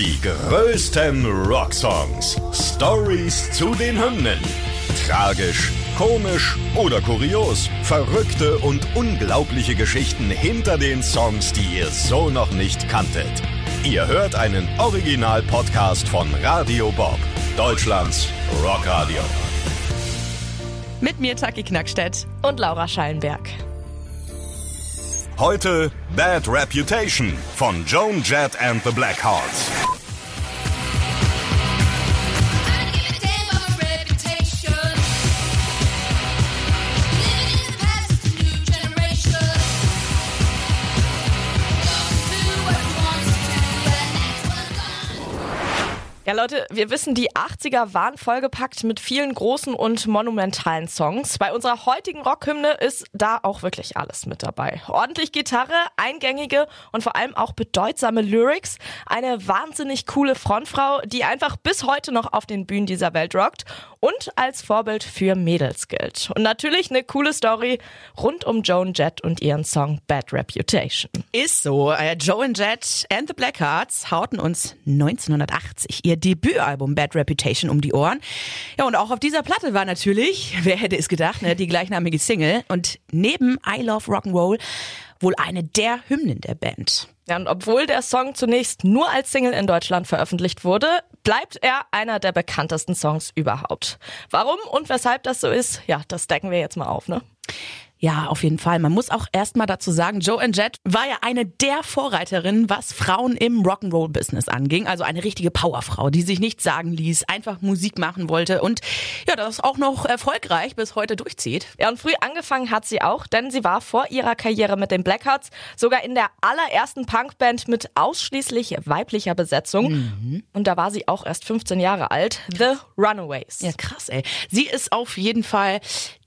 Die größten Rocksongs. Stories zu den Hymnen. Tragisch, komisch oder kurios. Verrückte und unglaubliche Geschichten hinter den Songs, die ihr so noch nicht kanntet. Ihr hört einen Original-Podcast von Radio Bob, Deutschlands Rockradio. Mit mir Taki Knackstedt und Laura Schallenberg. Heute Bad Reputation von Joan Jett and the Blackhearts. Ja, Leute, wir wissen, die 80er waren vollgepackt mit vielen großen und monumentalen Songs. Bei unserer heutigen Rockhymne ist da auch wirklich alles mit dabei. Ordentlich Gitarre, eingängige und vor allem auch bedeutsame Lyrics. Eine wahnsinnig coole Frontfrau, die einfach bis heute noch auf den Bühnen dieser Welt rockt und als Vorbild für Mädels gilt. Und natürlich eine coole Story rund um Joan Jett und ihren Song Bad Reputation. Ist so. Äh, Joan Jett and the Blackhearts hauten uns 1980 ihr Debütalbum Bad Reputation um die Ohren. Ja, und auch auf dieser Platte war natürlich, wer hätte es gedacht, ne, die gleichnamige Single und neben I Love Rock'n'Roll wohl eine der Hymnen der Band. Ja, und obwohl der Song zunächst nur als Single in Deutschland veröffentlicht wurde, bleibt er einer der bekanntesten Songs überhaupt. Warum und weshalb das so ist, ja, das decken wir jetzt mal auf, ne? Ja, auf jeden Fall. Man muss auch erstmal dazu sagen, Joan Jett war ja eine der Vorreiterinnen, was Frauen im Rock'n'Roll-Business anging. Also eine richtige Powerfrau, die sich nichts sagen ließ, einfach Musik machen wollte und ja, das auch noch erfolgreich bis heute durchzieht. Ja, und früh angefangen hat sie auch, denn sie war vor ihrer Karriere mit den Blackhearts sogar in der allerersten Punkband mit ausschließlich weiblicher Besetzung. Mhm. Und da war sie auch erst 15 Jahre alt. The Runaways. Ja, krass, ey. Sie ist auf jeden Fall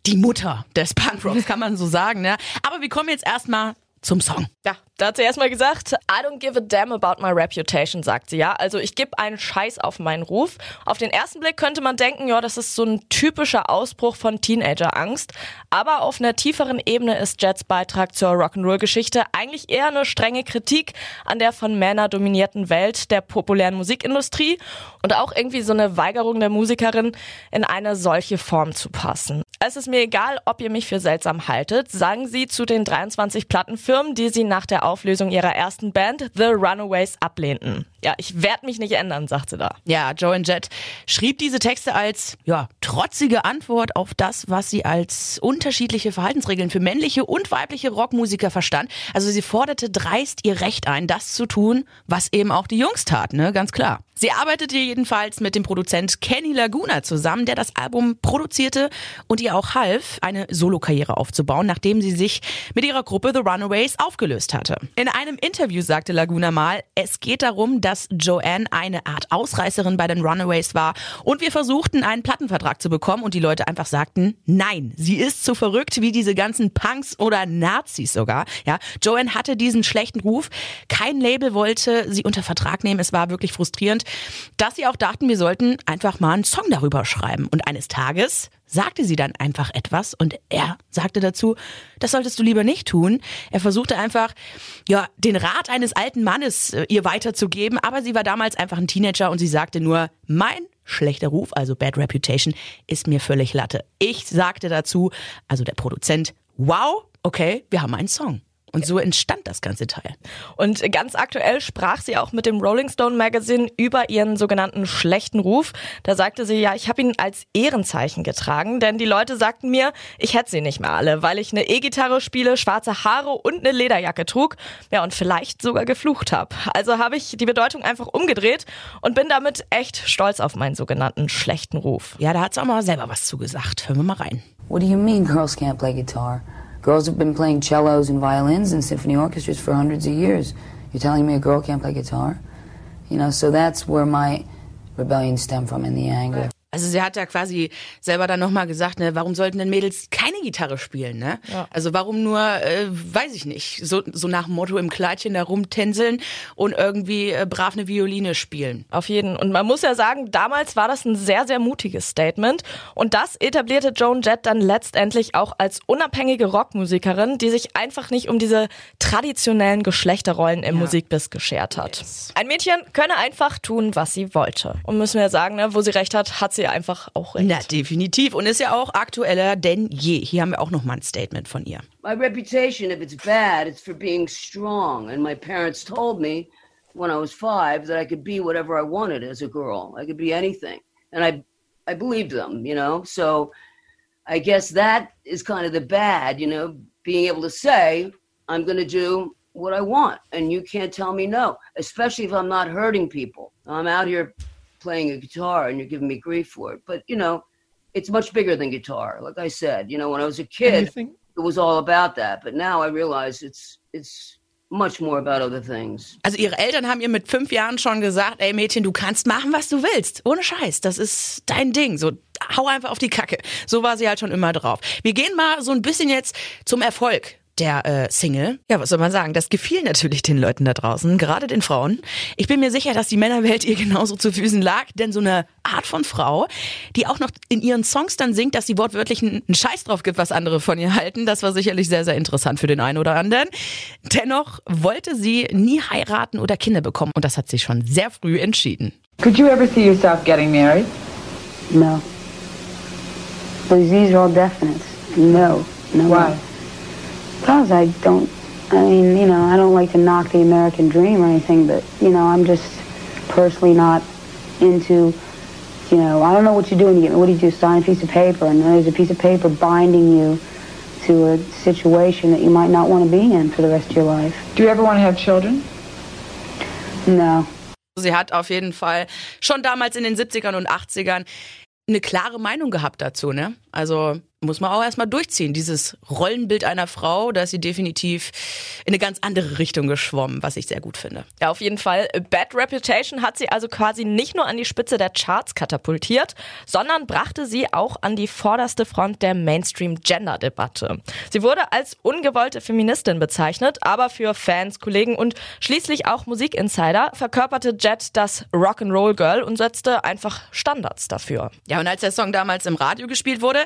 die Mutter des Punkrocks, kann man so sagen. Ne? Aber wir kommen jetzt erstmal zum Song. Ja, da hat sie erstmal gesagt, I don't give a damn about my reputation, sagt sie ja. Also ich gebe einen Scheiß auf meinen Ruf. Auf den ersten Blick könnte man denken, ja, das ist so ein typischer Ausbruch von Teenager-Angst. Aber auf einer tieferen Ebene ist Jets Beitrag zur Rock'n'Roll-Geschichte eigentlich eher eine strenge Kritik an der von Männern dominierten Welt der populären Musikindustrie und auch irgendwie so eine Weigerung der Musikerin, in eine solche Form zu passen. Es ist mir egal, ob ihr mich für seltsam haltet, sagen sie zu den 23 Plattenfirmen, die sie nach der Auflösung ihrer ersten Band The Runaways ablehnten. Ja, ich werde mich nicht ändern, sagt sie da. Ja, Joan Jett schrieb diese Texte als ja, trotzige Antwort auf das, was sie als unterschiedliche Verhaltensregeln für männliche und weibliche Rockmusiker verstand. Also sie forderte dreist ihr Recht ein, das zu tun, was eben auch die Jungs taten, ne? ganz klar. Sie arbeitete jedenfalls mit dem Produzent Kenny Laguna zusammen, der das Album produzierte und ihr auch half, eine Solokarriere aufzubauen, nachdem sie sich mit ihrer Gruppe The Runaways aufgelöst hatte. In einem Interview sagte Laguna mal, es geht darum, dass Joanne eine Art Ausreißerin bei den Runaways war und wir versuchten einen Plattenvertrag zu bekommen und die Leute einfach sagten, nein, sie ist so verrückt wie diese ganzen Punks oder Nazis sogar. Ja, Joanne hatte diesen schlechten Ruf, kein Label wollte sie unter Vertrag nehmen, es war wirklich frustrierend dass sie auch dachten, wir sollten einfach mal einen Song darüber schreiben. Und eines Tages sagte sie dann einfach etwas und er sagte dazu, das solltest du lieber nicht tun. Er versuchte einfach, ja, den Rat eines alten Mannes äh, ihr weiterzugeben, aber sie war damals einfach ein Teenager und sie sagte nur, mein schlechter Ruf, also Bad Reputation, ist mir völlig Latte. Ich sagte dazu, also der Produzent, wow, okay, wir haben einen Song. Und so entstand das ganze Teil. Und ganz aktuell sprach sie auch mit dem Rolling Stone Magazine über ihren sogenannten schlechten Ruf. Da sagte sie, ja, ich habe ihn als Ehrenzeichen getragen, denn die Leute sagten mir, ich hätte sie nicht mehr alle, weil ich eine E-Gitarre spiele, schwarze Haare und eine Lederjacke trug, ja, und vielleicht sogar geflucht habe. Also habe ich die Bedeutung einfach umgedreht und bin damit echt stolz auf meinen sogenannten schlechten Ruf. Ja, da hat sie auch mal selber was zugesagt. Hören wir mal rein. What do you mean girls can't play guitar? Girls have been playing cellos and violins in symphony orchestras for hundreds of years. You're telling me a girl can't play guitar? You know, so that's where my rebellion stemmed from and the anger. Also sie hat ja quasi selber dann nochmal gesagt, ne, warum sollten denn Mädels keine Gitarre spielen, ne? Ja. Also warum nur, äh, weiß ich nicht, so, so nach dem Motto im Kleidchen da rumtänzeln und irgendwie äh, brav eine Violine spielen. Auf jeden. Und man muss ja sagen, damals war das ein sehr, sehr mutiges Statement. Und das etablierte Joan Jett dann letztendlich auch als unabhängige Rockmusikerin, die sich einfach nicht um diese traditionellen Geschlechterrollen im Musikbiss geschert hat. Ein Mädchen könne einfach tun, was sie wollte. Und müssen wir sagen, ne, wo sie recht hat, hat sie einfach auch recht. Na, definitiv. Und ist ja auch aktueller denn je. Hier haben wir auch nochmal ein Statement von ihr. My reputation, if it's bad, it's for being strong. And my parents told me when I was five that I could be whatever I wanted as a girl. I could be anything. And I, I believed them, you know? So I guess that is kind of the bad, you know, being able to say, I'm going to do what I want. And you can't tell me no, especially if I'm not hurting people. I'm out here playing a guitar and you're giving me grief for it. But, you know, it's much bigger than guitar. Like I said, you know, when I was a kid, it was all about that. But now I realize it's it's much more about other things. Also ihre Eltern haben ihr mit fünf Jahren schon gesagt, ey Mädchen, du kannst machen, was du willst. Ohne Scheiß. Das ist dein Ding. So, hau einfach auf die Kacke. So war sie halt schon immer drauf. Wir gehen mal so ein bisschen jetzt zum Erfolg der äh, Single. Ja, was soll man sagen? Das gefiel natürlich den Leuten da draußen, gerade den Frauen. Ich bin mir sicher, dass die Männerwelt ihr genauso zu Füßen lag, denn so eine Art von Frau, die auch noch in ihren Songs dann singt, dass sie wortwörtlich einen Scheiß drauf gibt, was andere von ihr halten, das war sicherlich sehr, sehr interessant für den einen oder anderen. Dennoch wollte sie nie heiraten oder Kinder bekommen und das hat sie schon sehr früh entschieden. Could you ever see yourself getting married? No. These these are all definites. No. No. Why? Because I don't, I mean, you know, I don't like to knock the American dream or anything, but, you know, I'm just personally not into, you know, I don't know what you do when you get, what do you do, sign a piece of paper, and there's a piece of paper binding you to a situation that you might not want to be in for the rest of your life. Do you ever want to have children? No. Sie hat auf jeden Fall schon damals in den 70ern und 80ern eine klare Meinung gehabt dazu, ne? Also muss man auch erstmal durchziehen. Dieses Rollenbild einer Frau, da ist sie definitiv in eine ganz andere Richtung geschwommen, was ich sehr gut finde. Ja, auf jeden Fall. Bad Reputation hat sie also quasi nicht nur an die Spitze der Charts katapultiert, sondern brachte sie auch an die vorderste Front der Mainstream-Gender-Debatte. Sie wurde als ungewollte Feministin bezeichnet, aber für Fans, Kollegen und schließlich auch Musikinsider verkörperte Jet das Rock'n'Roll Girl und setzte einfach Standards dafür. Ja, und als der Song damals im Radio gespielt wurde,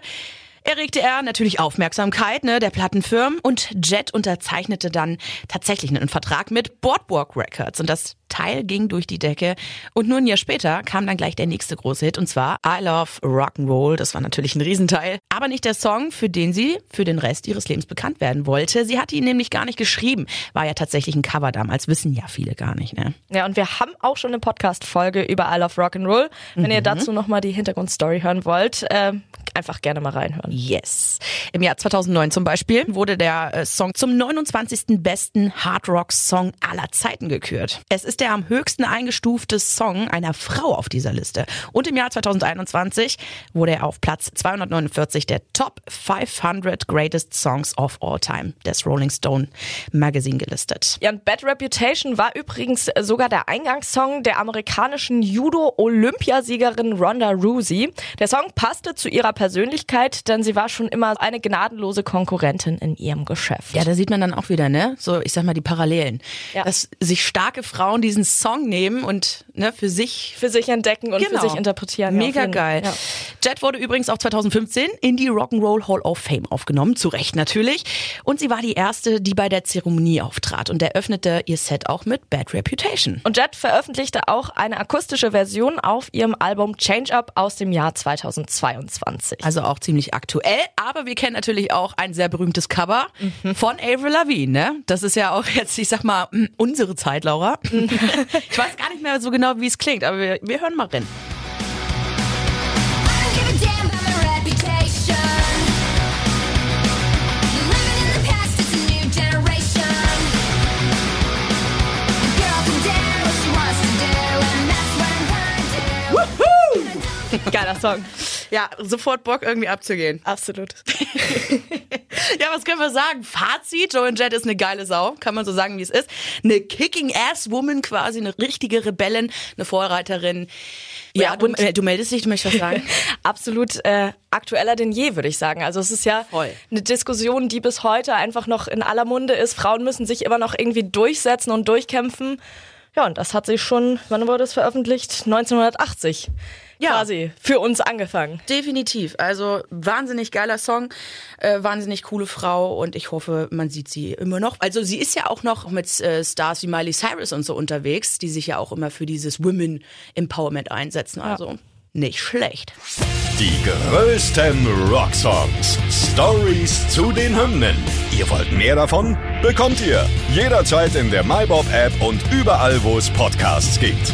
erregte er natürlich Aufmerksamkeit ne, der Plattenfirmen und Jet unterzeichnete dann tatsächlich einen Vertrag mit Boardwalk Records. Und das Teil ging durch die Decke und nur ein Jahr später kam dann gleich der nächste große Hit und zwar I Love Rock'n'Roll. Das war natürlich ein Riesenteil, aber nicht der Song, für den sie für den Rest ihres Lebens bekannt werden wollte. Sie hatte ihn nämlich gar nicht geschrieben, war ja tatsächlich ein Cover damals, wissen ja viele gar nicht. Ne? Ja, und wir haben auch schon eine Podcast-Folge über I Love Rock'n'Roll. Wenn ihr dazu nochmal die Hintergrundstory hören wollt, äh, einfach gerne mal reinhören. Yes. Im Jahr 2009 zum Beispiel wurde der äh, Song zum 29. besten Hard Rock Song aller Zeiten gekürt. Es ist der am höchsten eingestufte Song einer Frau auf dieser Liste. Und im Jahr 2021 wurde er auf Platz 249 der Top 500 Greatest Songs of All Time des Rolling Stone Magazine gelistet. Ja, und Bad Reputation war übrigens sogar der Eingangssong der amerikanischen Judo-Olympiasiegerin Ronda Rousey. Der Song passte zu ihrer Persönlichkeit, denn sie war schon immer eine gnadenlose Konkurrentin in ihrem Geschäft. Ja, da sieht man dann auch wieder, ne? So, ich sag mal, die Parallelen. Ja. Dass sich starke Frauen diesen Song nehmen und ne, für sich für sich entdecken und Genau. für sich interpretieren. Ja, Mega jeden- geil. Ja. Jet wurde übrigens auch 2015 in die Rock'n'Roll Hall of Fame aufgenommen, zu Recht natürlich. Und sie war die erste, die bei der Zeremonie auftrat und eröffnete ihr Set auch mit Bad Reputation. Und Jet veröffentlichte auch eine akustische Version auf ihrem Album Change Up aus dem Jahr 2022. Also auch ziemlich aktuell, aber wir kennen natürlich auch ein sehr berühmtes Cover Mhm. von Avril Lavigne, ne? Das ist ja auch jetzt, ich sag mal, unsere Zeit, Laura. Ich weiß gar nicht mehr so genau, wie es klingt, aber wir, wir hören mal rein. Geiler Song. Ja, sofort Bock irgendwie abzugehen. Absolut. Ja, was können wir sagen? Fazit, Joan Jett ist eine geile Sau, kann man so sagen, wie es ist. Eine Kicking-Ass-Woman quasi, eine richtige Rebellin, eine Vorreiterin. Ja, Ja, du, und- äh, du meldest dich, du möchtest was sagen? Absolut äh, aktueller denn je, würde ich sagen. Also es ist ja Voll. eine Diskussion, die bis heute einfach noch in aller Munde ist. Frauen müssen sich immer noch irgendwie durchsetzen und durchkämpfen. Ja, und das hat sich schon, wann wurde es veröffentlicht? 1980. Ja. Quasi für uns angefangen. Definitiv. Also wahnsinnig geiler Song, äh, wahnsinnig coole Frau und ich hoffe, man sieht sie immer noch. Also sie ist ja auch noch mit äh, Stars wie Miley Cyrus und so unterwegs, die sich ja auch immer für dieses Women Empowerment einsetzen. Also nicht schlecht. Die größten Rocksongs. Stories zu den Hymnen. Ihr wollt mehr davon? Bekommt ihr jederzeit in der MyBob-App und überall, wo es Podcasts gibt.